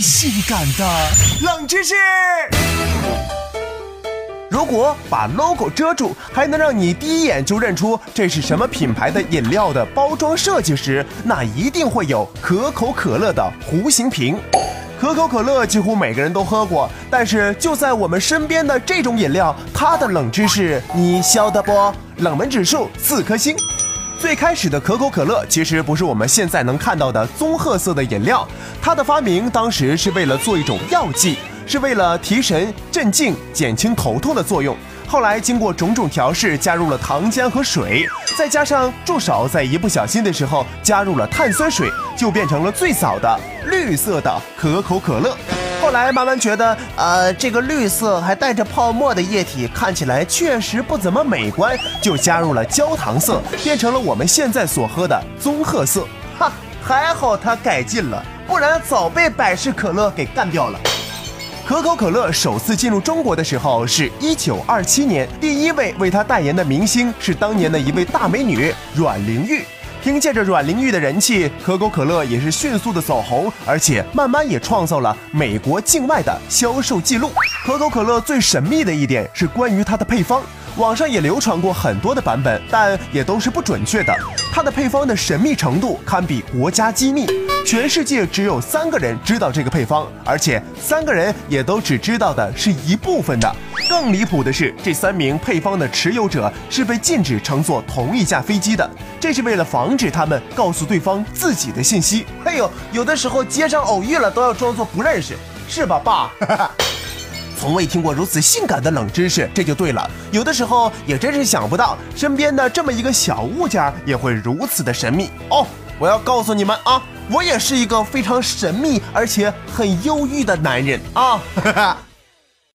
性感的冷知识。如果把 logo 遮住，还能让你第一眼就认出这是什么品牌的饮料的包装设计时，那一定会有可口可乐的弧形瓶。可口可乐几乎每个人都喝过，但是就在我们身边的这种饮料，它的冷知识你晓得不？冷门指数四颗星。最开始的可口可乐其实不是我们现在能看到的棕褐色的饮料，它的发明当时是为了做一种药剂，是为了提神、镇静、减轻头痛的作用。后来经过种种调试，加入了糖浆和水，再加上助手在一不小心的时候加入了碳酸水，就变成了最早的绿色的可口可乐。后来慢慢觉得，呃，这个绿色还带着泡沫的液体看起来确实不怎么美观，就加入了焦糖色，变成了我们现在所喝的棕褐色。哈，还好它改进了，不然早被百事可乐给干掉了。可口可乐首次进入中国的时候是一九二七年，第一位为它代言的明星是当年的一位大美女阮玲玉。凭借着阮玲玉的人气，可口可乐也是迅速的走红，而且慢慢也创造了美国境外的销售记录。可口可乐最神秘的一点是关于它的配方，网上也流传过很多的版本，但也都是不准确的。它的配方的神秘程度堪比国家机密，全世界只有三个人知道这个配方，而且三个人也都只知道的是一部分的。更离谱的是，这三名配方的持有者是被禁止乘坐同一架飞机的，这是为了防止他们告诉对方自己的信息。哎呦，有的时候街上偶遇了都要装作不认识，是吧，爸？从未听过如此性感的冷知识，这就对了。有的时候也真是想不到，身边的这么一个小物件也会如此的神秘哦。我要告诉你们啊，我也是一个非常神秘而且很忧郁的男人啊。